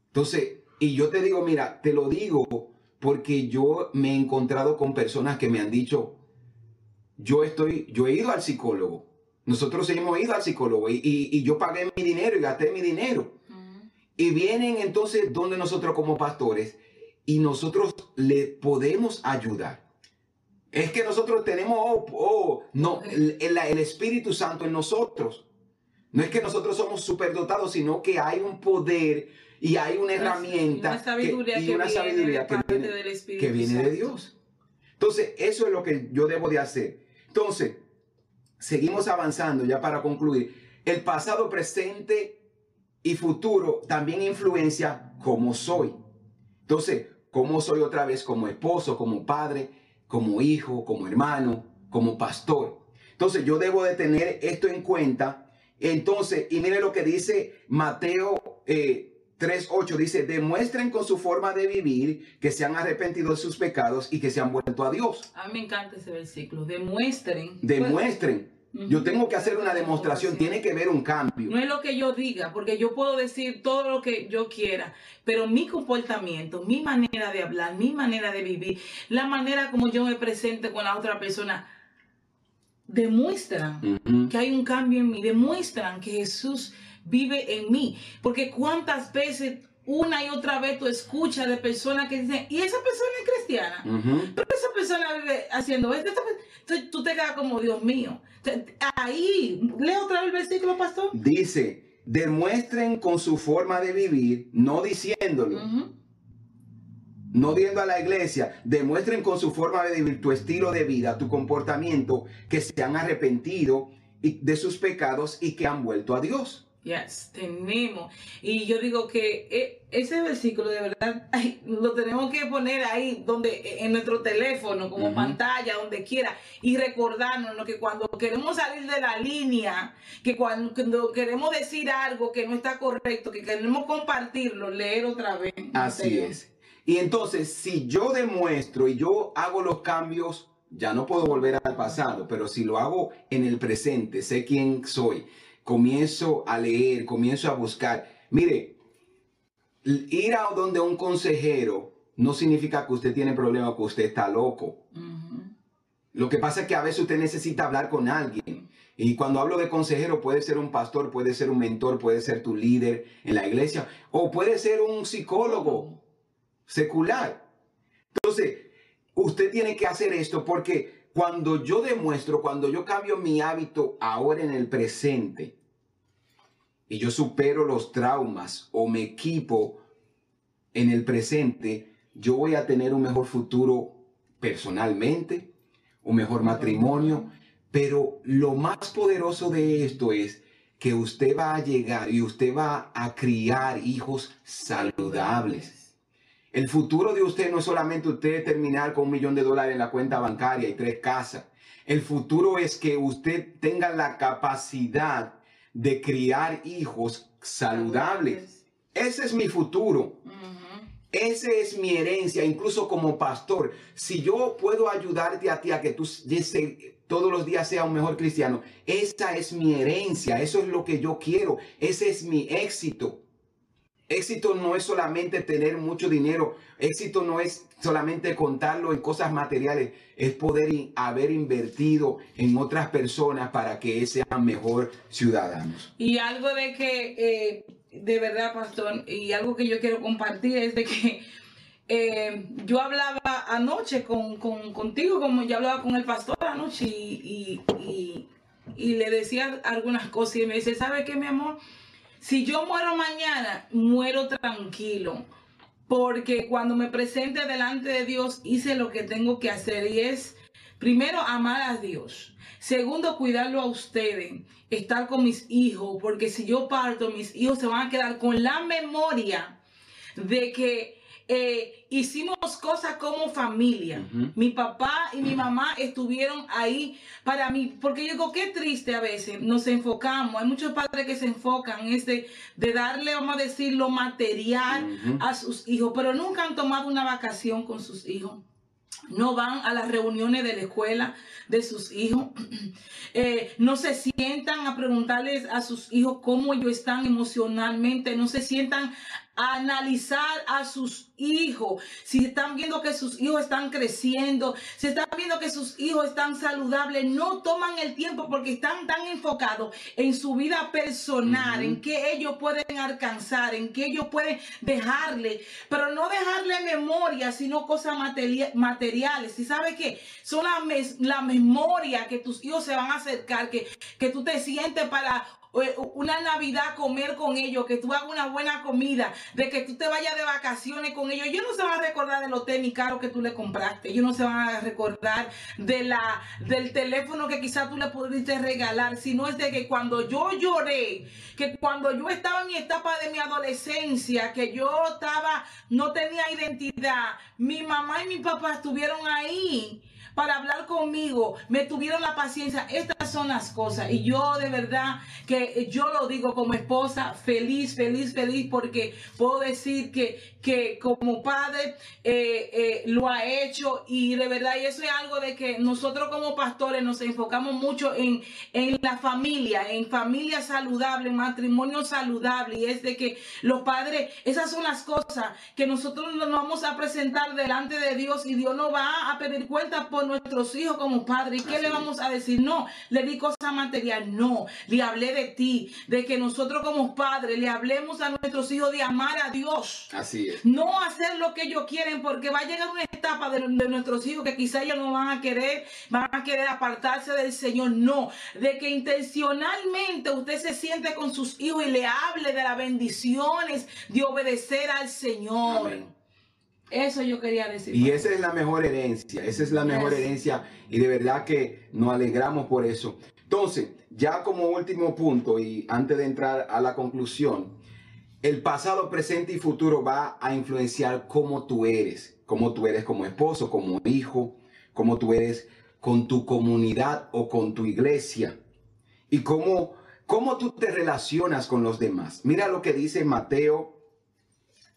Entonces, y yo te digo, mira, te lo digo porque yo me he encontrado con personas que me han dicho, yo estoy, yo he ido al psicólogo, nosotros hemos ido al psicólogo y, yo pagué mi dinero y gasté mi dinero. Y vienen entonces donde nosotros como pastores y nosotros le podemos ayudar. Es que nosotros tenemos, oh, oh no, el, el, Espíritu Santo en nosotros. No es que nosotros somos superdotados, sino que hay un poder y hay una herramienta una sabiduría que, y una sabiduría que viene, que viene de Dios. Entonces, eso es lo que yo debo de hacer. Entonces, seguimos avanzando ya para concluir. El pasado, presente y futuro también influencia cómo soy. Entonces, cómo soy otra vez como esposo, como padre, como hijo, como hermano, como pastor. Entonces, yo debo de tener esto en cuenta. Entonces, y mire lo que dice Mateo eh, 3.8 dice, demuestren con su forma de vivir que se han arrepentido de sus pecados y que se han vuelto a Dios. A mí me encanta ese versículo, demuestren. Demuestren. Yo tengo que hacer una demostración, tiene que ver un cambio. No es lo que yo diga, porque yo puedo decir todo lo que yo quiera, pero mi comportamiento, mi manera de hablar, mi manera de vivir, la manera como yo me presento con la otra persona, demuestran que hay un cambio en mí, demuestran que Jesús vive en mí. Porque cuántas veces una y otra vez tú escuchas de personas que dicen, y esa persona es cristiana, pero esa persona vive haciendo esto, entonces tú te quedas como, Dios mío. Ahí, leo otra vez el versículo, pastor. Dice, demuestren con su forma de vivir, no diciéndolo. No viendo a la iglesia, demuestren con su forma de vivir tu estilo de vida, tu comportamiento, que se han arrepentido de sus pecados y que han vuelto a Dios. Yes, tenemos. Y yo digo que eh, ese versículo de verdad lo tenemos que poner ahí donde en nuestro teléfono, como pantalla, donde quiera, y recordarnos que cuando queremos salir de la línea, que cuando, queremos decir algo que no está correcto, que queremos compartirlo, leer otra vez. Así es. Y entonces, si yo demuestro y yo hago los cambios, ya no puedo volver al pasado, pero si lo hago en el presente, sé quién soy comienzo a leer, comienzo a buscar. Mire, ir a donde un consejero no significa que usted tiene problemas, que usted está loco. Lo que pasa es que a veces usted necesita hablar con alguien. Y cuando hablo de consejero, puede ser un pastor, puede ser un mentor, puede ser tu líder en la iglesia, o puede ser un psicólogo secular. Entonces, usted tiene que hacer esto porque cuando yo demuestro, cuando yo cambio mi hábito ahora en el presente y yo supero los traumas o me equipo en el presente, yo voy a tener un mejor futuro personalmente, un mejor matrimonio, pero lo más poderoso de esto es que usted va a llegar y usted va a criar hijos saludables el futuro de usted no es solamente usted terminar con un millón de dólares en la cuenta bancaria y tres casas. El futuro es que usted tenga la capacidad de criar hijos saludables. Ese es mi futuro. Esa es mi herencia, incluso como pastor. Si yo puedo ayudarte a ti a que tú todos los días sea un mejor cristiano, esa es mi herencia, eso es lo que yo quiero, ese es mi éxito. Éxito no es solamente tener mucho dinero, éxito no es solamente contarlo en cosas materiales, es poder haber invertido en otras personas para que sean mejor ciudadanos. Y algo de que, eh, de verdad, pastor, y algo que yo quiero compartir es de que eh, yo hablaba anoche con, contigo, como yo hablaba con el pastor anoche, y, y, y le decía algunas cosas y me dice, ¿sabe qué, mi amor? Si yo muero mañana, muero tranquilo. Porque cuando me presente delante de Dios, hice lo que tengo que hacer. Y es, primero, amar a Dios. Segundo, cuidarlo a ustedes. Estar con mis hijos. Porque si yo parto, mis hijos se van a quedar con la memoria de que eh, hicimos cosas como familia. Mi papá y mi mamá estuvieron ahí para mí, porque yo digo, qué triste a veces, nos enfocamos, hay muchos padres que se enfocan en este, de darle, vamos a decir, lo material a sus hijos, pero nunca han tomado una vacación con sus hijos. No van a las reuniones de la escuela de sus hijos, eh, no se sientan a preguntarles a sus hijos cómo ellos están emocionalmente, no se sientan analizar a sus hijos, si están viendo que sus hijos están creciendo, si están viendo que sus hijos están saludables, no toman el tiempo porque están tan enfocados en su vida personal, en que ellos pueden alcanzar, en que ellos pueden dejarle, pero no dejarle memoria, sino cosas materiales. ¿Y sabe qué? Son la, la memoria que tus hijos se van a acercar, que, que tú te sientes para una Navidad comer con ellos, que tú hagas una buena comida, de que tú te vayas de vacaciones con ellos. Ellos no se van a recordar de los tenis caros que tú le compraste. Ellos no se van a recordar de la, del teléfono que quizás tú le pudiste regalar, sino es de que cuando yo lloré, que cuando yo estaba en mi etapa de mi adolescencia, que yo estaba, no tenía identidad, mi mamá y mi papá estuvieron ahí para hablar conmigo, me tuvieron la paciencia. Estas son las cosas. Y yo de verdad que yo lo digo como esposa, feliz, feliz, feliz, porque puedo decir que, que como padre eh, eh, lo ha hecho y de verdad, y eso es algo de que nosotros como pastores nos enfocamos mucho en, en la familia, en familia saludable, matrimonio saludable, y es de que los padres, esas son las cosas que nosotros nos vamos a presentar delante de Dios y Dios nos va a pedir cuenta por nuestros hijos como padres. ¿Y qué le vamos a decir? No, le di cosa material, no, le hablé de ti, de que nosotros como padres le hablemos a nuestros hijos de amar a Dios. Así es. No hacer lo que ellos quieren porque va a llegar una etapa de, nuestros hijos que quizá ellos no van a querer, van a querer apartarse del Señor. No, de que intencionalmente usted se siente con sus hijos y le hable de las bendiciones de obedecer al Señor. Amén. Eso yo quería decir. Y esa es la mejor herencia, esa es la mejor herencia y de verdad que nos alegramos por eso. Entonces, ya como último punto y antes de entrar a la conclusión, el pasado, presente y futuro va a influenciar cómo tú eres, cómo tú eres como esposo, como hijo, cómo tú eres con tu comunidad o con tu iglesia y cómo, cómo tú te relacionas con los demás. Mira lo que dice Mateo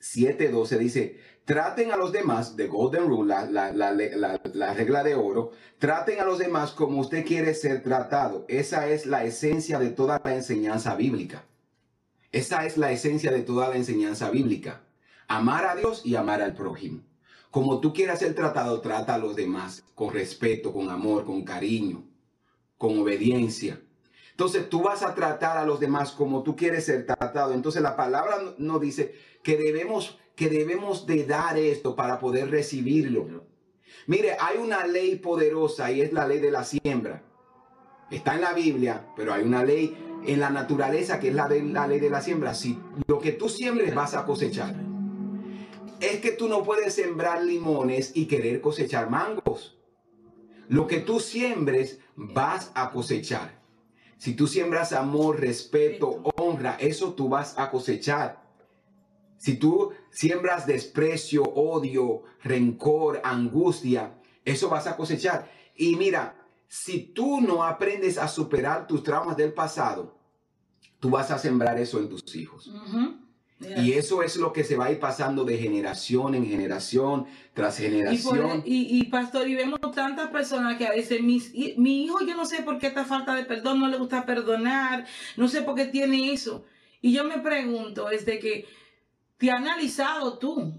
7:12, dice, traten a los demás, de Golden Rule, la, regla de oro, traten a los demás como usted quiere ser tratado. Esa es la esencia de toda la enseñanza bíblica. Esa es la esencia de toda la enseñanza bíblica. Amar a Dios y amar al prójimo. Como tú quieras ser tratado, trata a los demás con respeto, con amor, con cariño, con obediencia. Entonces tú vas a tratar a los demás como tú quieres ser tratado. Entonces la palabra nos dice que debemos que debemos de dar esto para poder recibirlo. Mire, hay una ley poderosa y es la ley de la siembra. Está en la Biblia, pero hay una ley en la naturaleza que es la, de, la ley de la siembra. Si lo que tú siembres vas a cosechar. Es que tú no puedes sembrar limones y querer cosechar mangos. Lo que tú siembres vas a cosechar. Si tú siembras amor, respeto, honra, eso tú vas a cosechar. Si tú siembras desprecio, odio, rencor, angustia, eso vas a cosechar. Y mira, si tú no aprendes a superar tus traumas del pasado, tú vas a sembrar eso en tus hijos. Y eso es lo que se va a ir pasando de generación en generación tras generación. Y, pastor, y vemos tantas personas que a veces mi hijo, yo no sé por qué esta falta de perdón, no le gusta perdonar, no sé por qué tiene eso. Y yo me pregunto, es de que ¿Te ha analizado tú?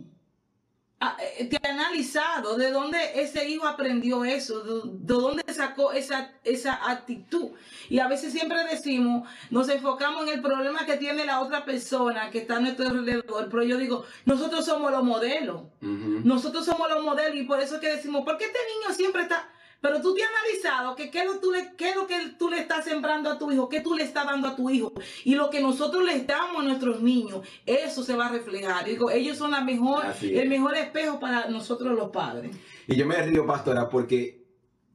Ah, eh, ¿Te ha analizado de dónde ese hijo aprendió eso? ¿De, dónde sacó esa, esa actitud? Y a veces siempre decimos, nos enfocamos en el problema que tiene la otra persona que está a nuestro alrededor. Pero yo digo, nosotros somos los modelos. Nosotros somos los modelos y por eso es que decimos, ¿por qué este niño siempre está... Pero tú te has analizado que qué es, lo, tú le, qué es lo que tú le estás sembrando a tu hijo, qué tú le estás dando a tu hijo. Y lo que nosotros les damos a nuestros niños, eso se va a reflejar. Digo, ellos son la mejor, el mejor espejo para nosotros los padres. Y yo me río, pastora, porque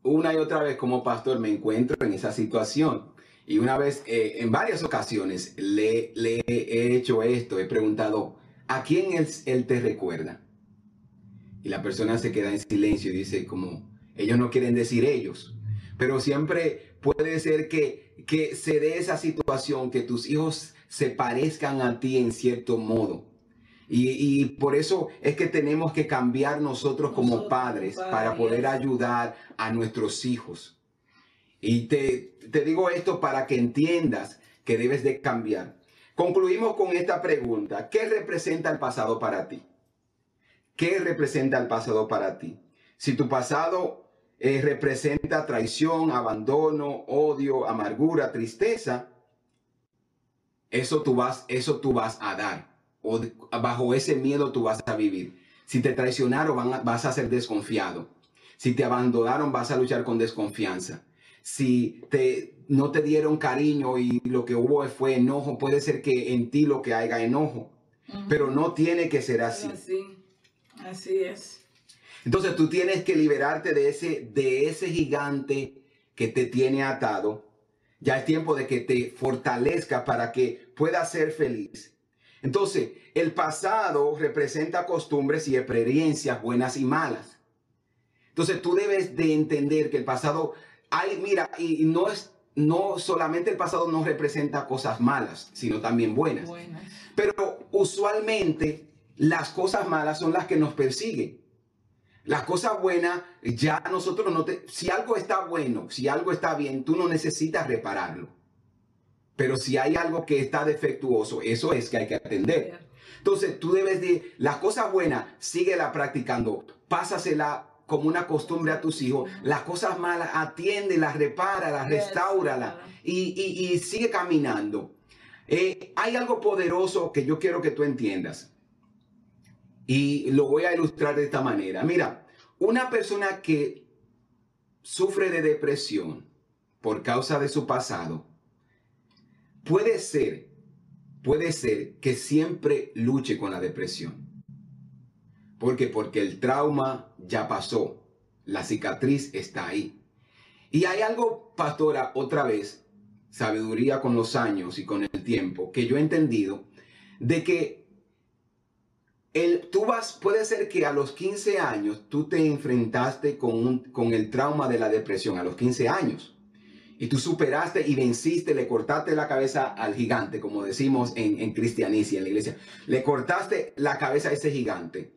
una y otra vez como pastor me encuentro en esa situación. Y una vez, eh, en varias ocasiones, le, le, he hecho esto, he preguntado, ¿a quién él, él te recuerda? Y la persona se queda en silencio y dice como, ellos no quieren decir ellos. Pero siempre puede ser que, que se dé esa situación, que tus hijos se parezcan a ti en cierto modo. Y, por eso es que tenemos que cambiar nosotros como padres, para poder ayudar a nuestros hijos. Y te, te digo esto para que entiendas que debes de cambiar. Concluimos con esta pregunta. ¿Qué representa el pasado para ti? ¿Qué representa el pasado para ti? Si tu pasado eh, representa traición, abandono, odio, amargura, tristeza, eso tú vas, eso tú vas a dar o bajo ese miedo tú vas a vivir. Si te traicionaron, vas a ser desconfiado. Si te abandonaron, vas a luchar con desconfianza. Si te, no te dieron cariño y lo que hubo fue enojo, puede ser que en ti lo que haya enojo. Pero no tiene que ser así. Así, así es. Entonces tú tienes que liberarte de ese, de ese gigante que te tiene atado. Ya es tiempo de que te fortalezca para que puedas ser feliz. Entonces, el pasado representa costumbres y experiencias buenas y malas. Entonces, tú debes de entender que el pasado, hay, mira, y no es, no solamente el pasado no representa cosas malas, sino también buenas. buenas. Pero usualmente las cosas malas son las que nos persiguen. Las cosas buenas, ya nosotros no te, si algo está bueno, si algo está bien, tú no necesitas repararlo. Pero si hay algo que está defectuoso, eso es que hay que atender. Entonces, tú debes de, las cosas buenas, síguela practicando, pásasela como una costumbre a tus hijos. Las cosas malas, atiéndelas, repáralas, restauralas y, y, sigue caminando. Eh, hay algo poderoso que yo quiero que tú entiendas. Y lo voy a ilustrar de esta manera. Mira, una persona que sufre de depresión por causa de su pasado, Puede ser, puede ser que siempre luche con la depresión. ¿Por qué? Porque el trauma ya pasó, la cicatriz está ahí. Y hay algo, pastora, otra vez, sabiduría con los años y con el tiempo, que yo he entendido, de que el, tú vas, puede ser que a los 15 años tú te enfrentaste con, con el trauma de la depresión, a los 15 años y tú superaste y venciste, le cortaste la cabeza al gigante, como decimos en, en cristianicia, en la iglesia, le cortaste la cabeza a ese gigante.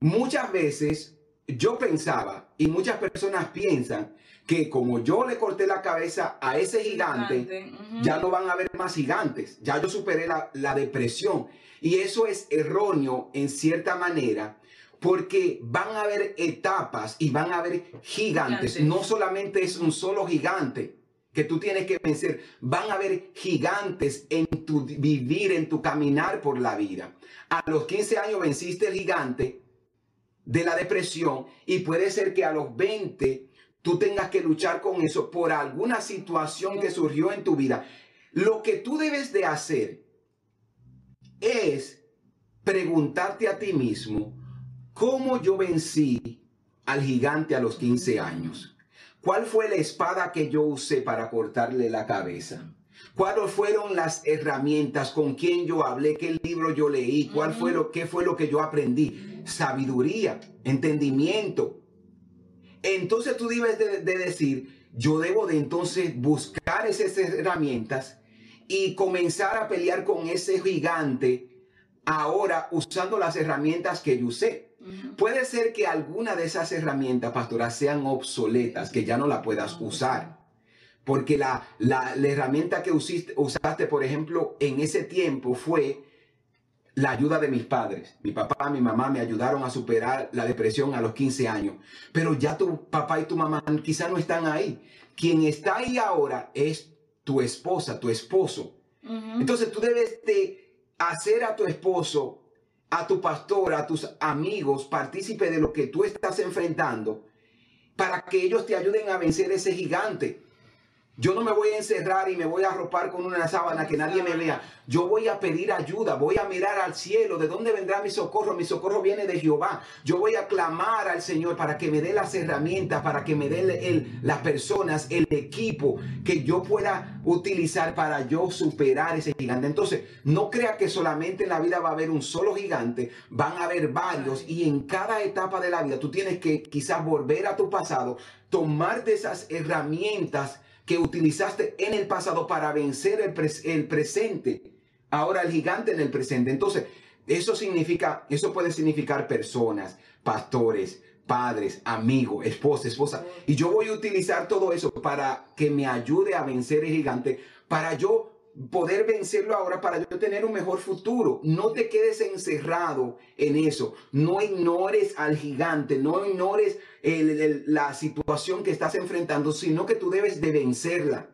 Muchas veces yo pensaba, y muchas personas piensan, que como yo le corté la cabeza a ese gigante, ya no van a haber más gigantes, ya yo superé la, la depresión. Y eso es erróneo en cierta manera, porque van a haber etapas y van a haber gigantes. No solamente es un solo gigante que tú tienes que vencer, van a haber gigantes en tu vivir, en tu caminar por la vida. A los 15 años venciste el gigante de la depresión y puede ser que a los 20 tú tengas que luchar con eso por alguna situación que surgió en tu vida. Lo que tú debes de hacer es preguntarte a ti mismo, ¿Cómo yo vencí al gigante a los 15 años? ¿Cuál fue la espada que yo usé para cortarle la cabeza? ¿Cuáles fueron las herramientas con quién yo hablé? ¿Qué libro yo leí? ¿Cuál fue lo, ¿Qué fue lo que yo aprendí? Sabiduría, entendimiento. Entonces tú debes de, de decir, yo debo de entonces buscar esas herramientas y comenzar a pelear con ese gigante ahora usando las herramientas que yo usé. Puede ser que alguna de esas herramientas, pastora, sean obsoletas, que ya no la puedas usar. Porque la, la, herramienta que usiste, usaste, por ejemplo, en ese tiempo fue la ayuda de mis padres. Mi papá, mi mamá me ayudaron a superar la depresión a los 15 años. Pero ya tu papá y tu mamá quizá no están ahí. Quien está ahí ahora es tu esposa, tu esposo. Entonces tú debes de hacer a tu esposo a tu pastor, a tus amigos, partícipe de lo que tú estás enfrentando, para que ellos te ayuden a vencer ese gigante. Yo no me voy a encerrar y me voy a arropar con una sábana que nadie me vea. Yo voy a pedir ayuda, voy a mirar al cielo. ¿De dónde vendrá mi socorro? Mi socorro viene de Jehová. Yo voy a clamar al Señor para que me dé las herramientas, para que me dé las personas, el equipo que yo pueda utilizar para yo superar ese gigante. Entonces, no crea que solamente en la vida va a haber un solo gigante, van a haber varios y en cada etapa de la vida tú tienes que quizás volver a tu pasado, tomar de esas herramientas que utilizaste en el pasado para vencer el, el presente. Ahora el gigante en el presente. Entonces, eso significa, eso puede significar personas, pastores, padres, amigos, esposa, esposa. Y yo voy a utilizar todo eso para que me ayude a vencer el gigante, para yo poder vencerlo ahora para yo tener un mejor futuro. No te quedes encerrado en eso. No ignores al gigante, no ignores la situación que estás enfrentando, sino que tú debes de vencerla.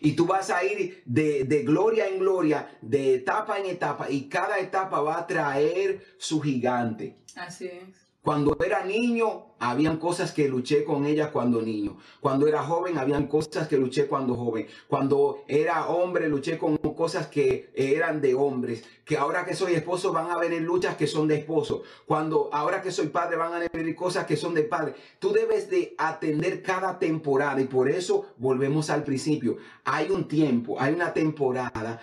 Y tú vas a ir de, de, gloria en gloria, de etapa en etapa, y cada etapa va a traer su gigante. Así es. Cuando era niño, habían cosas que luché con ellas cuando niño. Cuando era joven, habían cosas que luché cuando joven. Cuando era hombre, luché con cosas que eran de hombres. Que ahora que soy esposo, van a venir luchas que son de esposo. Cuando ahora que soy padre, van a venir cosas que son de padre. Tú debes de atender cada temporada y por eso volvemos al principio. Hay un tiempo, hay una temporada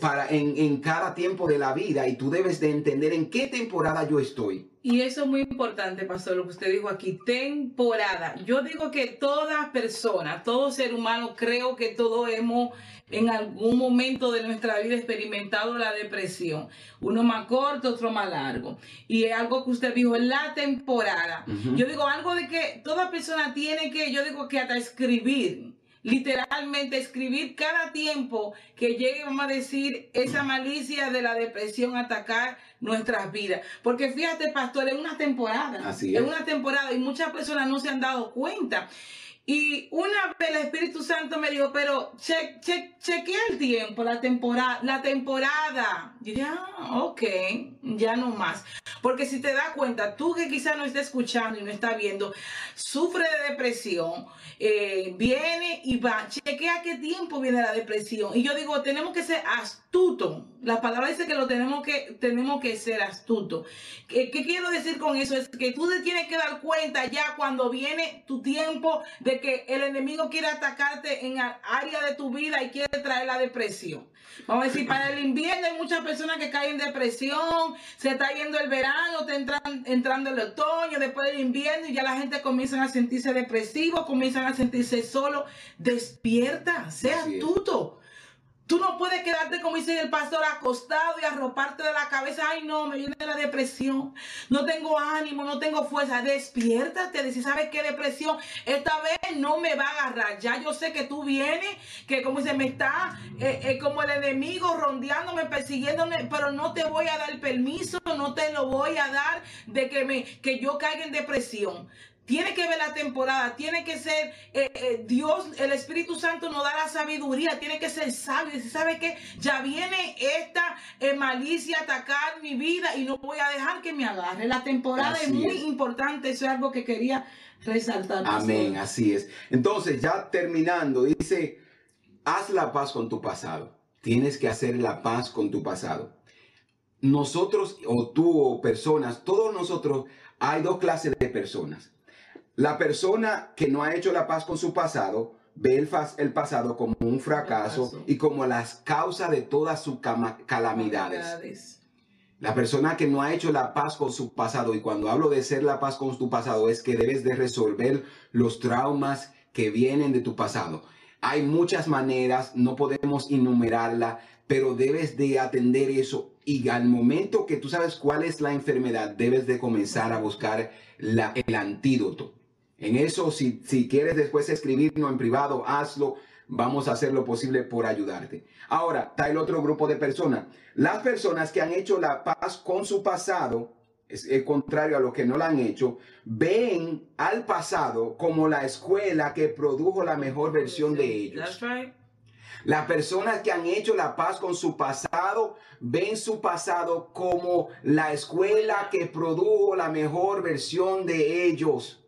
para en, en cada tiempo de la vida y tú debes de entender en qué temporada yo estoy. Y eso es muy importante, pastor, lo que usted dijo aquí, temporada. Yo digo que toda persona, todo ser humano, creo que todos hemos en algún momento de nuestra vida experimentado la depresión. Uno más corto, otro más largo. Y es algo que usted dijo, la temporada. Yo digo algo de que toda persona tiene que, yo digo que hasta escribir literalmente escribir cada tiempo que llegue, vamos a decir, esa malicia de la depresión atacar nuestras vidas. Porque fíjate, pastor, es una temporada. Así es. es una temporada y muchas personas no se han dado cuenta. Y una vez el Espíritu Santo me dijo, pero che, che, chequea el tiempo, la temporada, la temporada. Y dije, ah, ok, ya no más. Porque si te das cuenta, tú que quizás no estés escuchando y no estás viendo, sufre de depresión, eh, viene y va. Chequea qué tiempo viene la depresión. Y yo digo, tenemos que ser astutos. La palabra dice que lo tenemos que, tenemos que ser astutos. ¿Qué, ¿Qué quiero decir con eso? Es que tú te tienes que dar cuenta ya cuando viene tu tiempo de que el enemigo quiere atacarte en área de tu vida y quiere traer la depresión. Vamos a decir, para el invierno hay muchas personas que caen en depresión, se está yendo el verano, está entrando, el otoño, después del invierno y ya la gente comienza a sentirse depresivo, comienzan a sentirse solo. Despierta, sea astuto. Tú no puedes quedarte, como dice el pastor, acostado y arroparte de la cabeza. Ay, no, me viene la depresión. No tengo ánimo, no tengo fuerza. Despiértate. Decir, ¿sabes qué depresión? Esta vez no me va a agarrar. Ya yo sé que tú vienes, que como dice, me está eh, eh, como el enemigo rondeándome, persiguiéndome, pero no te voy a dar permiso, no te lo voy a dar de que, me, que yo caiga en depresión. Tiene que ver la temporada, tiene que ser eh, eh, Dios, el Espíritu Santo nos da la sabiduría, tiene que ser sabio. Y sabe que ya viene esta eh, malicia a atacar mi vida y no voy a dejar que me agarre. La temporada es muy importante, eso es algo que quería resaltar. Amén, así es. Entonces, ya terminando, dice, haz la paz con tu pasado. Tienes que hacer la paz con tu pasado. Nosotros, o tú, o personas, todos nosotros, hay dos clases de personas la persona que no ha hecho la paz con su pasado ve el, pasado como un fracaso y como las causas de todas sus calamidades. La persona que no ha hecho la paz con su pasado, y cuando hablo de ser la paz con tu pasado, es que debes de resolver los traumas que vienen de tu pasado. Hay muchas maneras, no podemos enumerarla, pero debes de atender eso. Y al momento que tú sabes cuál es la enfermedad, debes de comenzar a buscar la, el antídoto. En eso, si, si quieres después escribirnos en privado, hazlo. Vamos a hacer lo posible por ayudarte. Ahora, está el otro grupo de personas. Las personas que han hecho la paz con su pasado, es el contrario a lo que no la han hecho, ven al pasado como la escuela que produjo la mejor versión de ellos. Las personas que han hecho la paz con su pasado ven su pasado como la escuela que produjo la mejor versión de ellos.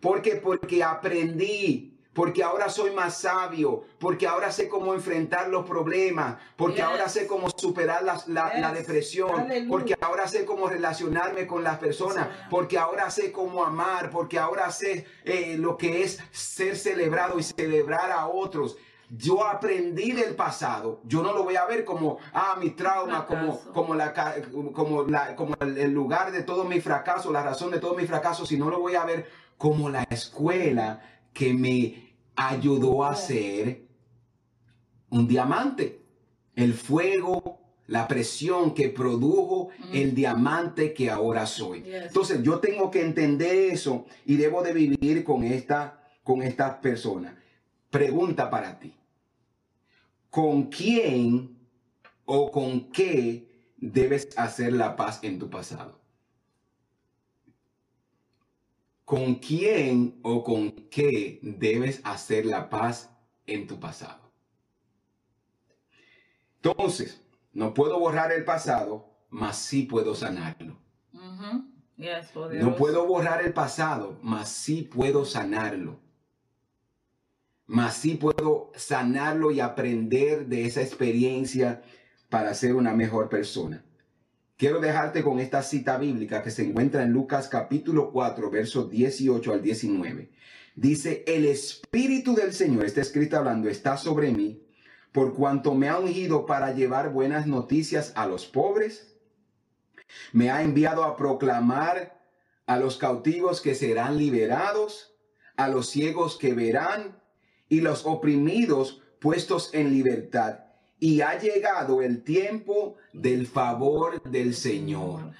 ¿Por qué? Porque aprendí, porque ahora soy más sabio, porque ahora sé cómo enfrentar los problemas, porque ahora sé cómo superar la, depresión, porque ahora sé cómo relacionarme con las personas, porque ahora sé cómo amar, porque ahora sé eh, lo que es ser celebrado y celebrar a otros. Yo aprendí del pasado, yo no lo voy a ver como, ah, mi trauma, como, como, la, como, la, como el lugar de todo mi fracaso, la razón de todo mi fracaso, sino lo voy a ver como la escuela que me ayudó a ser un diamante. El fuego, la presión que produjo el diamante que ahora soy. Entonces yo tengo que entender eso y debo de vivir con esta, con estas personas. Pregunta para ti con quién o con qué debes hacer la paz en tu pasado. ¿Con quién o con qué debes hacer la paz en tu pasado? Entonces, no puedo borrar el pasado, mas sí puedo sanarlo. no puedo borrar el pasado, mas sí puedo sanarlo mas sí puedo sanarlo y aprender de esa experiencia para ser una mejor persona. Quiero dejarte con esta cita bíblica que se encuentra en Lucas capítulo 4, versos 18 al 19. Dice, el Espíritu del Señor, está escrito hablando, está sobre mí, por cuanto me ha ungido para llevar buenas noticias a los pobres. Me ha enviado a proclamar a los cautivos que serán liberados, a los ciegos que verán y los oprimidos puestos en libertad. Y ha llegado el tiempo del favor del Señor.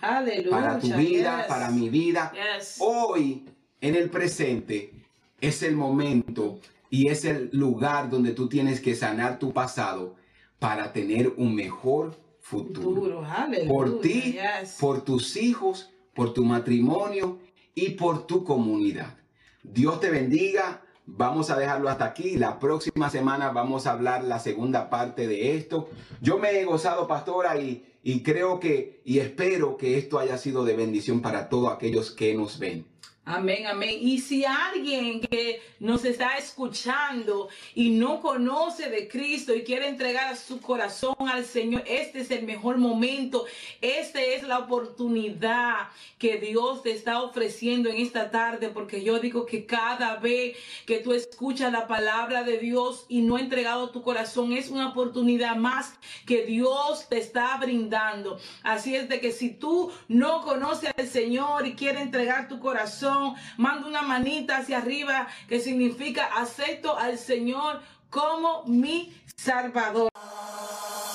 Para tu vida, para mi vida. Hoy, en el presente, es el momento y es el lugar donde tú tienes que sanar tu pasado para tener un mejor futuro. por ti, por tus hijos, por tu matrimonio y por tu comunidad. Dios te bendiga. Vamos a dejarlo hasta aquí. La próxima semana vamos a hablar la segunda parte de esto. Yo me he gozado, pastora, y, y creo que y espero que esto haya sido de bendición para todos aquellos que nos ven. Amén, amén. Y si alguien que nos está escuchando y no conoce de Cristo y quiere entregar su corazón al Señor, este es el mejor momento. Esta es la oportunidad que Dios te está ofreciendo en esta tarde, porque yo digo que cada vez que tú escuchas la palabra de Dios y no ha entregado tu corazón, es una oportunidad más que Dios te está brindando. Así es de que si tú no conoces al Señor y quieres entregar tu corazón, mando una manita hacia arriba que significa acepto al Señor como mi Salvador.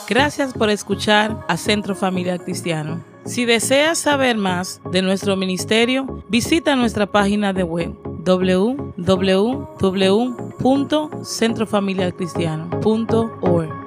Gracias por escuchar a Centro Familiar Cristiano. Si deseas saber más de nuestro ministerio, visita nuestra página de web www.centrofamiliarcristiano.org.